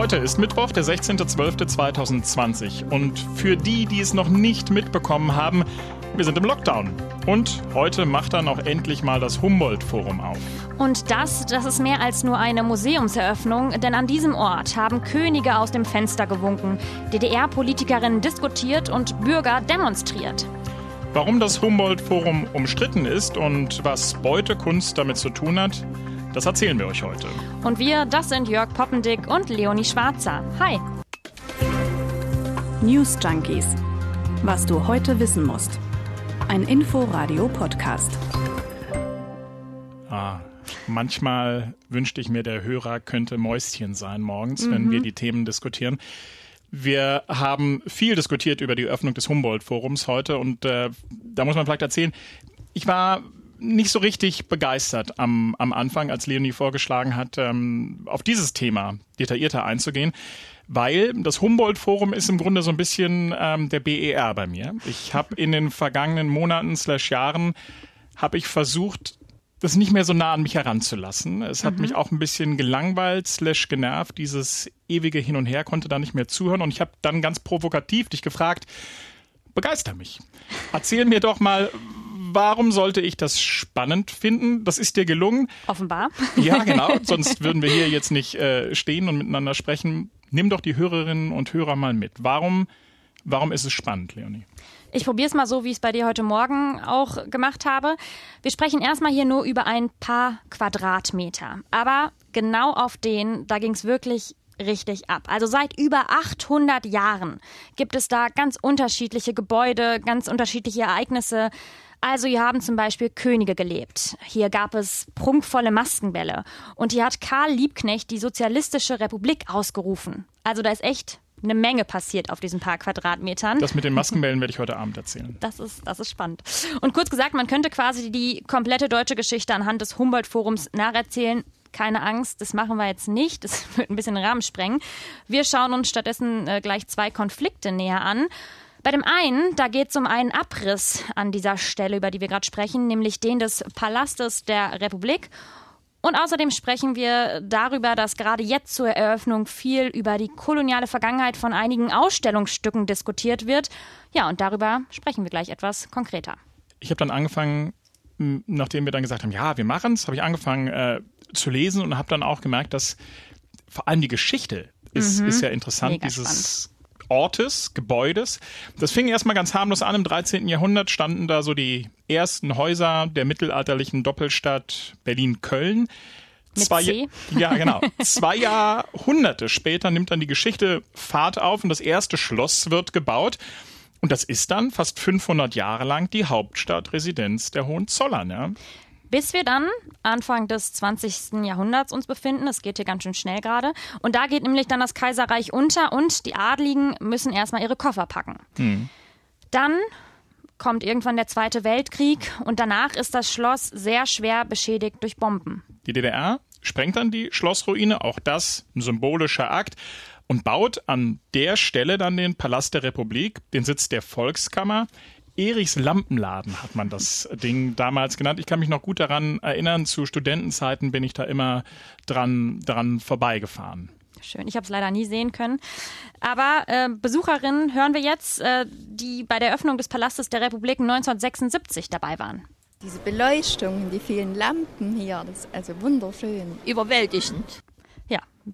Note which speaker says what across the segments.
Speaker 1: Heute ist Mittwoch, der 16.12.2020 und für die, die es noch nicht mitbekommen haben, wir sind im Lockdown. Und heute macht dann auch endlich mal das Humboldt-Forum auf.
Speaker 2: Und das, das ist mehr als nur eine Museumseröffnung, denn an diesem Ort haben Könige aus dem Fenster gewunken, DDR-Politikerinnen diskutiert und Bürger demonstriert.
Speaker 1: Warum das Humboldt-Forum umstritten ist und was Beutekunst damit zu tun hat, das erzählen wir euch heute.
Speaker 2: Und wir, das sind Jörg Poppendick und Leonie Schwarzer. Hi.
Speaker 3: News Junkies. Was du heute wissen musst. Ein Info-Radio-Podcast.
Speaker 1: Ah, manchmal wünschte ich mir, der Hörer könnte Mäuschen sein morgens, mhm. wenn wir die Themen diskutieren. Wir haben viel diskutiert über die Öffnung des Humboldt-Forums heute und äh, da muss man vielleicht erzählen, ich war nicht so richtig begeistert am, am Anfang, als Leonie vorgeschlagen hat, ähm, auf dieses Thema detaillierter einzugehen, weil das Humboldt-Forum ist im Grunde so ein bisschen ähm, der BER bei mir. Ich habe in den vergangenen Monaten slash Jahren habe ich versucht, das nicht mehr so nah an mich heranzulassen. Es hat mhm. mich auch ein bisschen gelangweilt, slash genervt, dieses ewige Hin und Her, konnte da nicht mehr zuhören. Und ich habe dann ganz provokativ dich gefragt, begeister mich. Erzähl mir doch mal, warum sollte ich das spannend finden? Das ist dir gelungen.
Speaker 2: Offenbar.
Speaker 1: Ja, genau. Sonst würden wir hier jetzt nicht äh, stehen und miteinander sprechen. Nimm doch die Hörerinnen und Hörer mal mit. Warum, warum ist es spannend, Leonie?
Speaker 2: Ich probiere es mal so, wie ich es bei dir heute Morgen auch gemacht habe. Wir sprechen erstmal hier nur über ein paar Quadratmeter. Aber genau auf den, da ging es wirklich richtig ab. Also seit über 800 Jahren gibt es da ganz unterschiedliche Gebäude, ganz unterschiedliche Ereignisse. Also hier haben zum Beispiel Könige gelebt. Hier gab es prunkvolle Maskenbälle. Und hier hat Karl Liebknecht die Sozialistische Republik ausgerufen. Also da ist echt eine Menge passiert auf diesen paar Quadratmetern.
Speaker 1: Das mit den Maskenbällen werde ich heute Abend erzählen.
Speaker 2: Das ist, das ist spannend. Und kurz gesagt, man könnte quasi die komplette deutsche Geschichte anhand des Humboldt-Forums nacherzählen. Keine Angst, das machen wir jetzt nicht. Das wird ein bisschen den Rahmen sprengen. Wir schauen uns stattdessen äh, gleich zwei Konflikte näher an. Bei dem einen, da geht es um einen Abriss an dieser Stelle, über die wir gerade sprechen, nämlich den des Palastes der Republik. Und außerdem sprechen wir darüber, dass gerade jetzt zur Eröffnung viel über die koloniale Vergangenheit von einigen Ausstellungsstücken diskutiert wird. Ja, und darüber sprechen wir gleich etwas konkreter.
Speaker 1: Ich habe dann angefangen, nachdem wir dann gesagt haben, ja, wir machen es, habe ich angefangen äh, zu lesen und habe dann auch gemerkt, dass vor allem die Geschichte ist, mhm. ist ja interessant, Mega dieses spannend. Ortes, Gebäudes. Das fing erstmal ganz harmlos an. Im 13. Jahrhundert standen da so die ersten Häuser der mittelalterlichen Doppelstadt Berlin-Köln.
Speaker 2: Zwei?
Speaker 1: Ja, genau. Zwei Jahrhunderte später nimmt dann die Geschichte Fahrt auf und das erste Schloss wird gebaut. Und das ist dann fast 500 Jahre lang die Hauptstadtresidenz der Hohenzollern. Ja.
Speaker 2: Bis wir dann Anfang des 20. Jahrhunderts uns befinden. Es geht hier ganz schön schnell gerade. Und da geht nämlich dann das Kaiserreich unter und die Adligen müssen erstmal ihre Koffer packen. Hm. Dann kommt irgendwann der Zweite Weltkrieg und danach ist das Schloss sehr schwer beschädigt durch Bomben.
Speaker 1: Die DDR sprengt dann die Schlossruine, auch das ein symbolischer Akt, und baut an der Stelle dann den Palast der Republik, den Sitz der Volkskammer. Erichs Lampenladen hat man das Ding damals genannt. Ich kann mich noch gut daran erinnern, zu Studentenzeiten bin ich da immer dran, dran vorbeigefahren.
Speaker 2: Schön, ich habe es leider nie sehen können. Aber äh, Besucherinnen hören wir jetzt, äh, die bei der Öffnung des Palastes der Republik 1976 dabei waren.
Speaker 4: Diese Beleuchtung, die vielen Lampen hier, das ist also wunderschön, überwältigend.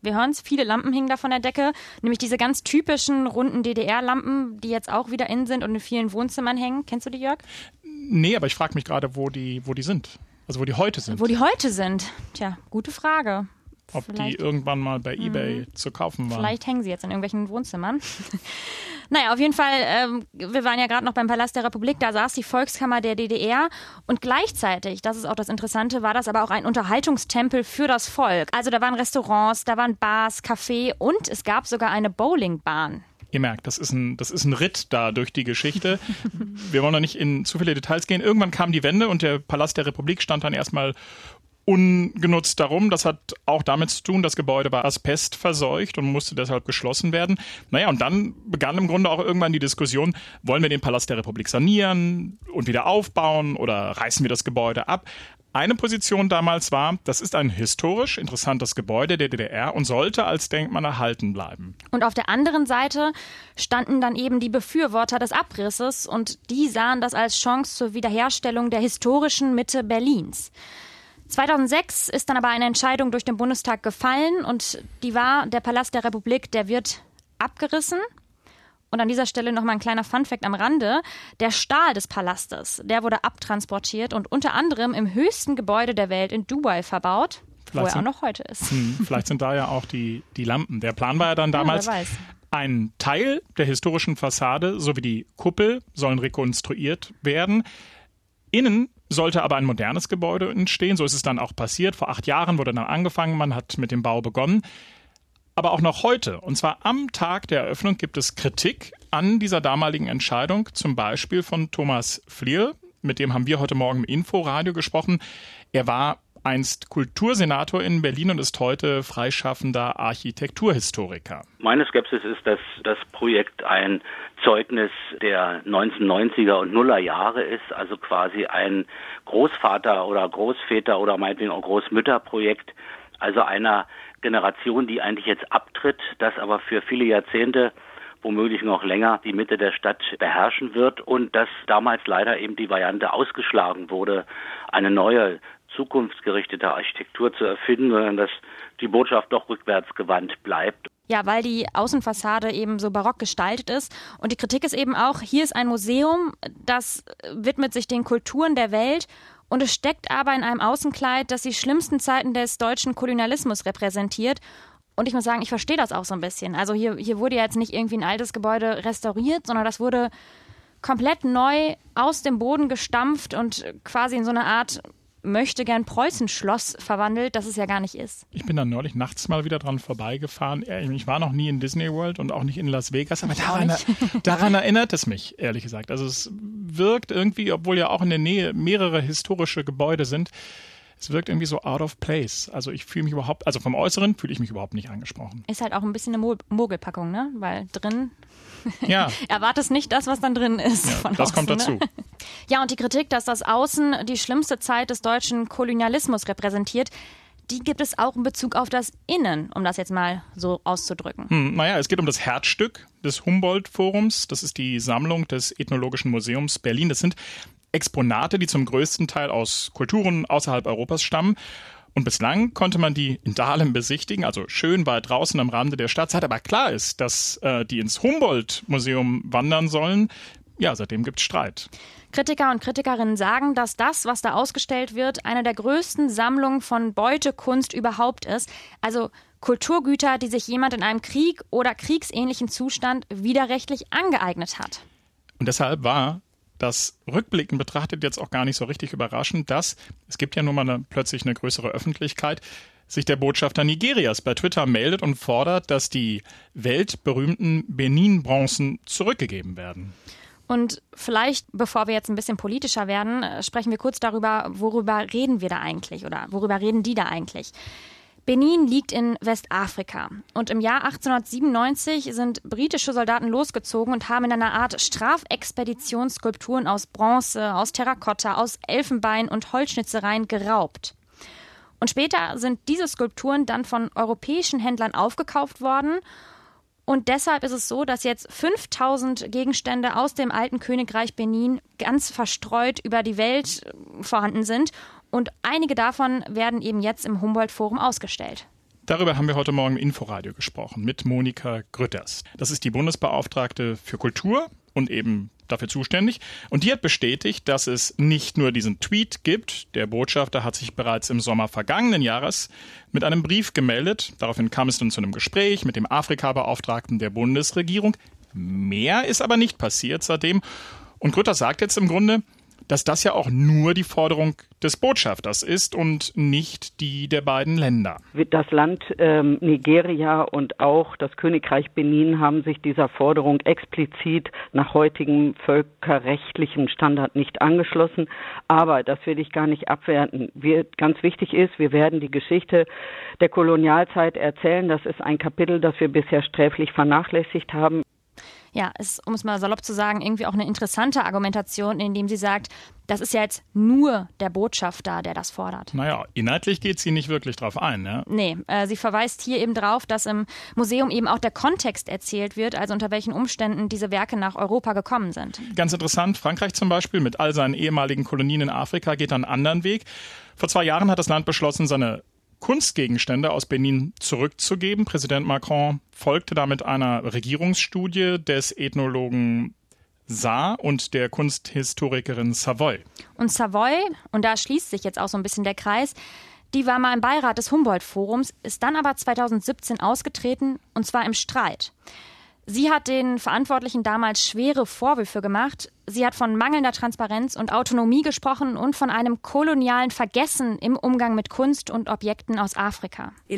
Speaker 2: Wir hören es, viele Lampen hingen da von der Decke, nämlich diese ganz typischen runden DDR-Lampen, die jetzt auch wieder in sind und in vielen Wohnzimmern hängen. Kennst du die, Jörg?
Speaker 1: Nee, aber ich frage mich gerade, wo die, wo die sind. Also wo die heute sind.
Speaker 2: Wo die heute sind? Tja, gute Frage.
Speaker 1: Ob Vielleicht. die irgendwann mal bei eBay mhm. zu kaufen waren.
Speaker 2: Vielleicht hängen sie jetzt in irgendwelchen Wohnzimmern. naja, auf jeden Fall, ähm, wir waren ja gerade noch beim Palast der Republik, da saß die Volkskammer der DDR und gleichzeitig, das ist auch das Interessante, war das aber auch ein Unterhaltungstempel für das Volk. Also da waren Restaurants, da waren Bars, Café und es gab sogar eine Bowlingbahn.
Speaker 1: Ihr merkt, das ist ein, das ist ein Ritt da durch die Geschichte. Wir wollen noch nicht in zu viele Details gehen. Irgendwann kam die Wende und der Palast der Republik stand dann erstmal ungenutzt darum. Das hat auch damit zu tun, das Gebäude war Asbest verseucht und musste deshalb geschlossen werden. Naja, und dann begann im Grunde auch irgendwann die Diskussion, wollen wir den Palast der Republik sanieren und wieder aufbauen oder reißen wir das Gebäude ab? Eine Position damals war, das ist ein historisch interessantes Gebäude der DDR und sollte als Denkmal erhalten bleiben.
Speaker 2: Und auf der anderen Seite standen dann eben die Befürworter des Abrisses und die sahen das als Chance zur Wiederherstellung der historischen Mitte Berlins. 2006 ist dann aber eine Entscheidung durch den Bundestag gefallen und die war, der Palast der Republik, der wird abgerissen. Und an dieser Stelle nochmal ein kleiner Funfact am Rande. Der Stahl des Palastes, der wurde abtransportiert und unter anderem im höchsten Gebäude der Welt in Dubai verbaut, vielleicht wo er sind, auch noch heute ist.
Speaker 1: Hm, vielleicht sind da ja auch die, die Lampen. Der Plan war ja dann damals, ja, ein Teil der historischen Fassade sowie die Kuppel sollen rekonstruiert werden. Innen sollte aber ein modernes Gebäude entstehen. So ist es dann auch passiert. Vor acht Jahren wurde dann angefangen, man hat mit dem Bau begonnen aber auch noch heute, und zwar am Tag der Eröffnung, gibt es Kritik an dieser damaligen Entscheidung, zum Beispiel von Thomas Flier, mit dem haben wir heute Morgen im Inforadio gesprochen. Er war einst Kultursenator in Berlin und ist heute freischaffender Architekturhistoriker.
Speaker 5: Meine Skepsis ist, dass das Projekt ein Zeugnis der 1990er und Nuller Jahre ist, also quasi ein Großvater oder Großväter oder meinetwegen auch Großmütterprojekt, also einer Generation, die eigentlich jetzt abtritt, das aber für viele Jahrzehnte womöglich noch länger die Mitte der Stadt beherrschen wird und dass damals leider eben die Variante ausgeschlagen wurde, eine neue zukunftsgerichtete Architektur zu erfinden, sondern dass die Botschaft doch rückwärtsgewandt bleibt.
Speaker 2: Ja, weil die Außenfassade eben so barock gestaltet ist. Und die Kritik ist eben auch, hier ist ein Museum, das widmet sich den Kulturen der Welt und es steckt aber in einem Außenkleid, das die schlimmsten Zeiten des deutschen Kolonialismus repräsentiert. Und ich muss sagen, ich verstehe das auch so ein bisschen. Also hier, hier wurde ja jetzt nicht irgendwie ein altes Gebäude restauriert, sondern das wurde komplett neu aus dem Boden gestampft und quasi in so eine Art möchte gern Preußen-Schloss verwandelt, das es ja gar nicht ist.
Speaker 1: Ich bin dann neulich nachts mal wieder dran vorbeigefahren. Ich war noch nie in Disney World und auch nicht in Las Vegas, aber daran, daran, erinnert es mich, ehrlich gesagt. Also es wirkt irgendwie, obwohl ja auch in der Nähe mehrere historische Gebäude sind, es wirkt irgendwie so out of place. Also ich fühle mich überhaupt, also vom Äußeren fühle ich mich überhaupt nicht angesprochen.
Speaker 2: Ist halt auch ein bisschen eine Mogelpackung, ne? Weil drin
Speaker 1: ja.
Speaker 2: erwartest nicht das, was dann drin ist.
Speaker 1: Ja, das außen, kommt ne? dazu. Ne?
Speaker 2: Ja, und die Kritik, dass das Außen die schlimmste Zeit des deutschen Kolonialismus repräsentiert, die gibt es auch in Bezug auf das Innen, um das jetzt mal so auszudrücken.
Speaker 1: Hm, naja, es geht um das Herzstück des Humboldt-Forums. Das ist die Sammlung des Ethnologischen Museums Berlin. Das sind Exponate, die zum größten Teil aus Kulturen außerhalb Europas stammen. Und bislang konnte man die in Dahlem besichtigen, also schön weit draußen am Rande der Stadt. Seit aber klar ist, dass äh, die ins Humboldt-Museum wandern sollen, ja, seitdem gibt es Streit.
Speaker 2: Kritiker und Kritikerinnen sagen, dass das, was da ausgestellt wird, eine der größten Sammlungen von Beutekunst überhaupt ist. Also Kulturgüter, die sich jemand in einem Krieg oder kriegsähnlichen Zustand widerrechtlich angeeignet hat.
Speaker 1: Und deshalb war das rückblickend betrachtet jetzt auch gar nicht so richtig überraschend, dass es gibt ja nun mal eine, plötzlich eine größere Öffentlichkeit, sich der Botschafter Nigerias bei Twitter meldet und fordert, dass die weltberühmten Benin-Bronzen zurückgegeben werden.
Speaker 2: Und vielleicht, bevor wir jetzt ein bisschen politischer werden, äh, sprechen wir kurz darüber, worüber reden wir da eigentlich oder worüber reden die da eigentlich. Benin liegt in Westafrika. Und im Jahr 1897 sind britische Soldaten losgezogen und haben in einer Art Strafexpedition Skulpturen aus Bronze, aus Terrakotta, aus Elfenbein und Holzschnitzereien geraubt. Und später sind diese Skulpturen dann von europäischen Händlern aufgekauft worden. Und deshalb ist es so, dass jetzt 5000 Gegenstände aus dem alten Königreich Benin ganz verstreut über die Welt vorhanden sind und einige davon werden eben jetzt im Humboldt-Forum ausgestellt.
Speaker 1: Darüber haben wir heute Morgen im Inforadio gesprochen mit Monika Grütters. Das ist die Bundesbeauftragte für Kultur und eben dafür zuständig. Und die hat bestätigt, dass es nicht nur diesen Tweet gibt. Der Botschafter hat sich bereits im Sommer vergangenen Jahres mit einem Brief gemeldet. Daraufhin kam es dann zu einem Gespräch mit dem Afrika-Beauftragten der Bundesregierung. Mehr ist aber nicht passiert seitdem. Und Grütters sagt jetzt im Grunde, dass das ja auch nur die Forderung des Botschafters ist und nicht die der beiden Länder.
Speaker 6: Das Land ähm, Nigeria und auch das Königreich Benin haben sich dieser Forderung explizit nach heutigem völkerrechtlichen Standard nicht angeschlossen. Aber das will ich gar nicht abwerten. Wir, ganz wichtig ist, wir werden die Geschichte der Kolonialzeit erzählen. Das ist ein Kapitel, das wir bisher sträflich vernachlässigt haben
Speaker 2: ja, ist, um es mal salopp zu sagen, irgendwie auch eine interessante Argumentation, indem sie sagt, das ist ja jetzt nur der Botschafter, der das fordert.
Speaker 1: Naja, inhaltlich geht sie nicht wirklich drauf ein, ne?
Speaker 2: Nee, äh, sie verweist hier eben drauf, dass im Museum eben auch der Kontext erzählt wird, also unter welchen Umständen diese Werke nach Europa gekommen sind.
Speaker 1: Ganz interessant, Frankreich zum Beispiel mit all seinen ehemaligen Kolonien in Afrika geht einen anderen Weg. Vor zwei Jahren hat das Land beschlossen, seine Kunstgegenstände aus Benin zurückzugeben. Präsident Macron folgte damit einer Regierungsstudie des Ethnologen Saar und der Kunsthistorikerin Savoy.
Speaker 2: Und Savoy, und da schließt sich jetzt auch so ein bisschen der Kreis, die war mal im Beirat des Humboldt-Forums, ist dann aber 2017 ausgetreten, und zwar im Streit. Sie hat den Verantwortlichen damals schwere Vorwürfe gemacht. Sie hat von mangelnder Transparenz und Autonomie gesprochen und von einem kolonialen Vergessen im Umgang mit Kunst und Objekten aus Afrika.
Speaker 7: Die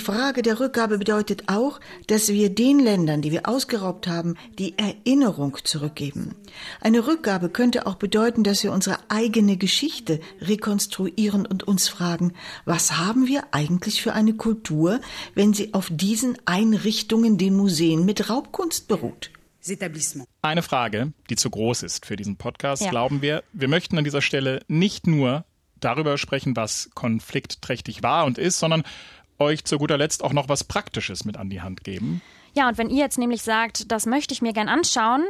Speaker 7: Frage der Rückgabe bedeutet auch, dass wir den Ländern, die wir ausgeraubt haben, die Erinnerung zurückgeben. Eine Rückgabe könnte auch bedeuten, dass wir unsere eigene Geschichte rekonstruieren und uns fragen, was haben wir eigentlich für eine Kultur, wenn sie auf diesen Einrichtungen, den Museen mit Raubkunst beruht.
Speaker 1: Eine Frage, die zu groß ist für diesen Podcast, ja. glauben wir. Wir möchten an dieser Stelle nicht nur darüber sprechen, was konfliktträchtig war und ist, sondern euch zu guter Letzt auch noch was Praktisches mit an die Hand geben.
Speaker 2: Ja, und wenn ihr jetzt nämlich sagt, das möchte ich mir gern anschauen,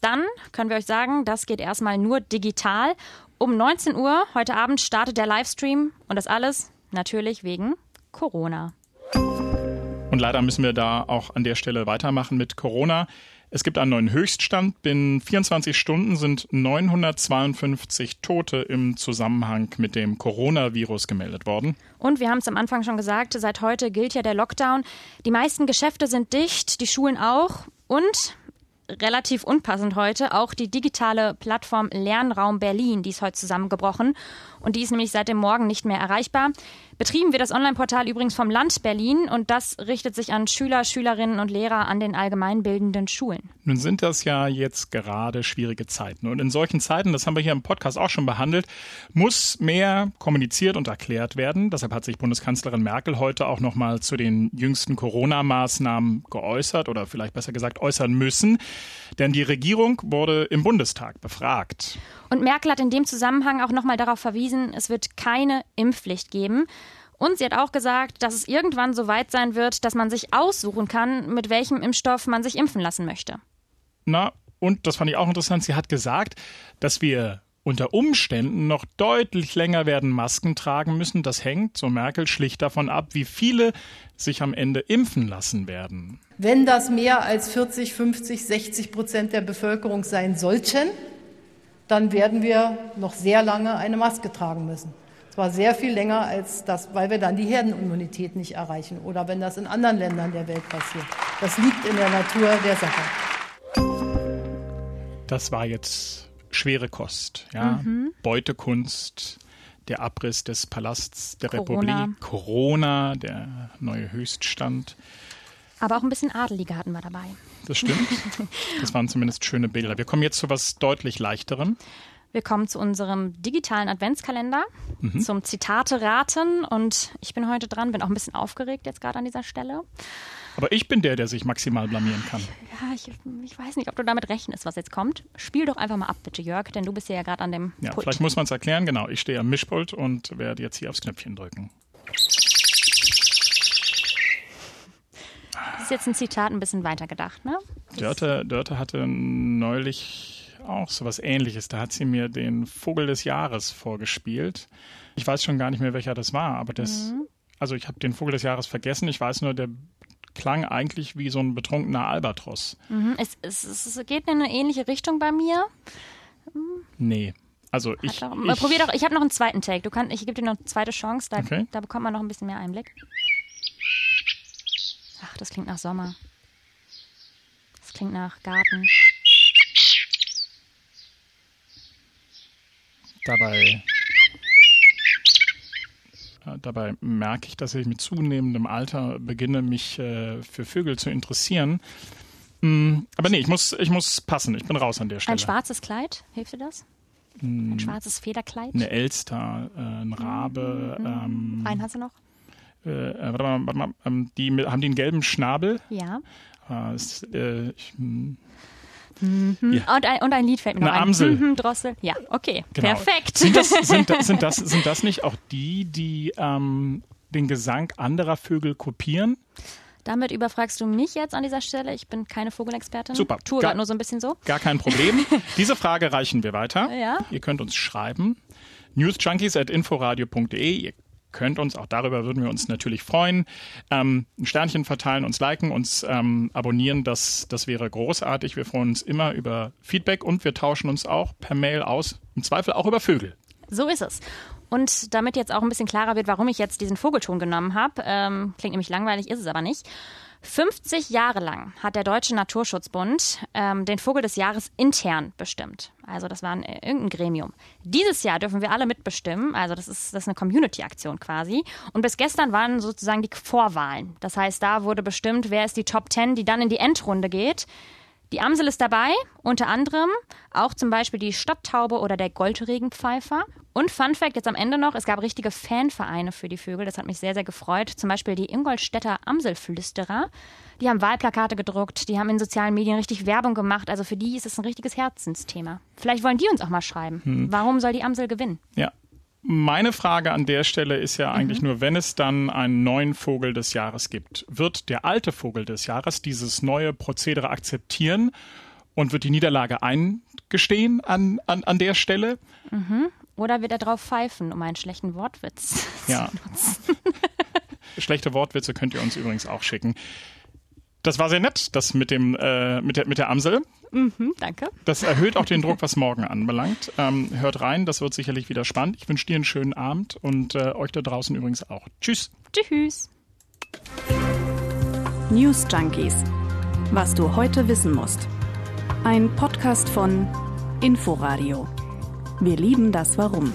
Speaker 2: dann können wir euch sagen, das geht erstmal nur digital. Um 19 Uhr heute Abend startet der Livestream und das alles natürlich wegen Corona.
Speaker 1: Und leider müssen wir da auch an der Stelle weitermachen mit Corona. Es gibt einen neuen Höchststand. Binnen 24 Stunden sind 952 Tote im Zusammenhang mit dem Coronavirus gemeldet worden.
Speaker 2: Und wir haben es am Anfang schon gesagt, seit heute gilt ja der Lockdown. Die meisten Geschäfte sind dicht, die Schulen auch. Und relativ unpassend heute auch die digitale Plattform Lernraum Berlin, die ist heute zusammengebrochen und die ist nämlich seit dem Morgen nicht mehr erreichbar. Betrieben wird das Online-Portal übrigens vom Land Berlin und das richtet sich an Schüler, Schülerinnen und Lehrer an den allgemeinbildenden Schulen.
Speaker 1: Nun sind das ja jetzt gerade schwierige Zeiten und in solchen Zeiten, das haben wir hier im Podcast auch schon behandelt, muss mehr kommuniziert und erklärt werden. Deshalb hat sich Bundeskanzlerin Merkel heute auch noch mal zu den jüngsten Corona-Maßnahmen geäußert oder vielleicht besser gesagt äußern müssen, denn die Regierung wurde im Bundestag befragt.
Speaker 2: Und Merkel hat in dem Zusammenhang auch noch mal darauf verwiesen, es wird keine Impfpflicht geben. Und sie hat auch gesagt, dass es irgendwann so weit sein wird, dass man sich aussuchen kann, mit welchem Impfstoff man sich impfen lassen möchte.
Speaker 1: Na, und das fand ich auch interessant, sie hat gesagt, dass wir unter Umständen noch deutlich länger werden Masken tragen müssen. Das hängt, so Merkel, schlicht davon ab, wie viele sich am Ende impfen lassen werden.
Speaker 8: Wenn das mehr als 40, 50, 60 Prozent der Bevölkerung sein sollten, dann werden wir noch sehr lange eine Maske tragen müssen. Zwar sehr viel länger als das, weil wir dann die Herdenimmunität nicht erreichen oder wenn das in anderen Ländern der Welt passiert. Das liegt in der Natur der Sache.
Speaker 1: Das war jetzt schwere Kost, ja. Mhm. Beutekunst, der Abriss des Palasts der Corona. Republik, Corona, der neue Höchststand.
Speaker 2: Aber auch ein bisschen Adelige hatten wir dabei.
Speaker 1: Das stimmt. Das waren zumindest schöne Bilder. Wir kommen jetzt zu was deutlich leichterem.
Speaker 2: Wir kommen zu unserem digitalen Adventskalender, mhm. zum Zitate raten. Und ich bin heute dran, bin auch ein bisschen aufgeregt jetzt gerade an dieser Stelle.
Speaker 1: Aber ich bin der, der sich maximal blamieren kann.
Speaker 2: Ja, ich, ich weiß nicht, ob du damit rechnest, was jetzt kommt. Spiel doch einfach mal ab, bitte, Jörg, denn du bist ja gerade an dem
Speaker 1: Ja, Pult. vielleicht muss man es erklären. Genau, ich stehe am Mischpult und werde jetzt hier aufs Knöpfchen drücken.
Speaker 2: Das ist jetzt ein Zitat ein bisschen weitergedacht, ne?
Speaker 1: Dörte, Dörte hatte neulich auch so was ähnliches. Da hat sie mir den Vogel des Jahres vorgespielt. Ich weiß schon gar nicht mehr, welcher das war, aber das, mhm. also ich habe den Vogel des Jahres vergessen. Ich weiß nur, der klang eigentlich wie so ein betrunkener Albatros.
Speaker 2: Mhm. Es, es, es, geht in eine ähnliche Richtung bei mir.
Speaker 1: Mhm. Nee. Also ich,
Speaker 2: doch, ich probier doch, ich habe noch einen zweiten Take. Du kann, ich gebe dir noch eine zweite Chance, da, okay. da bekommt man noch ein bisschen mehr Einblick. Ach, das klingt nach Sommer. Das klingt nach Garten.
Speaker 1: Dabei, dabei merke ich, dass ich mit zunehmendem Alter beginne, mich äh, für Vögel zu interessieren. Mm, aber nee, ich muss, ich muss passen. Ich bin raus an der Stelle.
Speaker 2: Ein schwarzes Kleid, hilft dir das?
Speaker 1: Mm,
Speaker 2: Ein schwarzes Federkleid?
Speaker 1: Eine Elster, äh, ein Rabe. Ähm,
Speaker 2: Einen hast du noch?
Speaker 1: Äh, äh, warte mal, warte mal ähm, die, mit- haben die einen gelben Schnabel?
Speaker 2: Ja.
Speaker 1: Ah, ist, äh, ich, hm,
Speaker 2: Und, ein, und ein Lied fällt mir noch
Speaker 1: Eine
Speaker 2: ein.
Speaker 1: Amsel.
Speaker 2: Mhm, Drossel. Ja, okay.
Speaker 1: Genau.
Speaker 2: Perfekt.
Speaker 1: Sind das, sind, das, sind, das, sind das nicht auch die, die ähm, den Gesang anderer Vögel kopieren?
Speaker 2: Damit überfragst du mich jetzt an dieser Stelle. Ich bin keine Vogelexpertin.
Speaker 1: Super.
Speaker 2: Tue gerade nur so ein bisschen so.
Speaker 1: Gar kein Problem. Diese Frage reichen wir weiter.
Speaker 2: Ja.
Speaker 1: Ihr könnt uns schreiben. newsjunkies.inforadio.de. Ihr könnt uns, auch darüber würden wir uns natürlich freuen, ähm, ein Sternchen verteilen, uns liken, uns ähm, abonnieren. Das, das wäre großartig. Wir freuen uns immer über Feedback und wir tauschen uns auch per Mail aus. Im Zweifel auch über Vögel.
Speaker 2: So ist es. Und damit jetzt auch ein bisschen klarer wird, warum ich jetzt diesen Vogelton genommen habe, ähm, klingt nämlich langweilig, ist es aber nicht. 50 Jahre lang hat der Deutsche Naturschutzbund ähm, den Vogel des Jahres intern bestimmt. Also das war ein, äh, irgendein Gremium. Dieses Jahr dürfen wir alle mitbestimmen. Also das ist, das ist eine Community-Aktion quasi. Und bis gestern waren sozusagen die Vorwahlen. Das heißt, da wurde bestimmt, wer ist die Top 10, die dann in die Endrunde geht. Die Amsel ist dabei, unter anderem auch zum Beispiel die Stadttaube oder der Goldregenpfeifer. Und Fun Fact jetzt am Ende noch, es gab richtige Fanvereine für die Vögel, das hat mich sehr, sehr gefreut. Zum Beispiel die Ingolstädter Amselflüsterer. Die haben Wahlplakate gedruckt, die haben in sozialen Medien richtig Werbung gemacht. Also für die ist es ein richtiges Herzensthema. Vielleicht wollen die uns auch mal schreiben. Warum soll die Amsel gewinnen?
Speaker 1: Ja. Meine Frage an der Stelle ist ja eigentlich nur, wenn es dann einen neuen Vogel des Jahres gibt, wird der alte Vogel des Jahres dieses neue Prozedere akzeptieren und wird die Niederlage eingestehen an, an, an der Stelle?
Speaker 2: Oder wird er drauf pfeifen, um einen schlechten Wortwitz
Speaker 1: Ja. Schlechte Wortwitze könnt ihr uns übrigens auch schicken. Das war sehr nett, das mit, dem, äh, mit, der, mit der Amsel.
Speaker 2: Danke.
Speaker 1: Das erhöht auch den Druck, was morgen anbelangt. Ähm, hört rein, das wird sicherlich wieder spannend. Ich wünsche dir einen schönen Abend und äh, euch da draußen übrigens auch. Tschüss.
Speaker 2: Tschüss.
Speaker 3: News Junkies. Was du heute wissen musst. Ein Podcast von Inforadio. Wir lieben das Warum.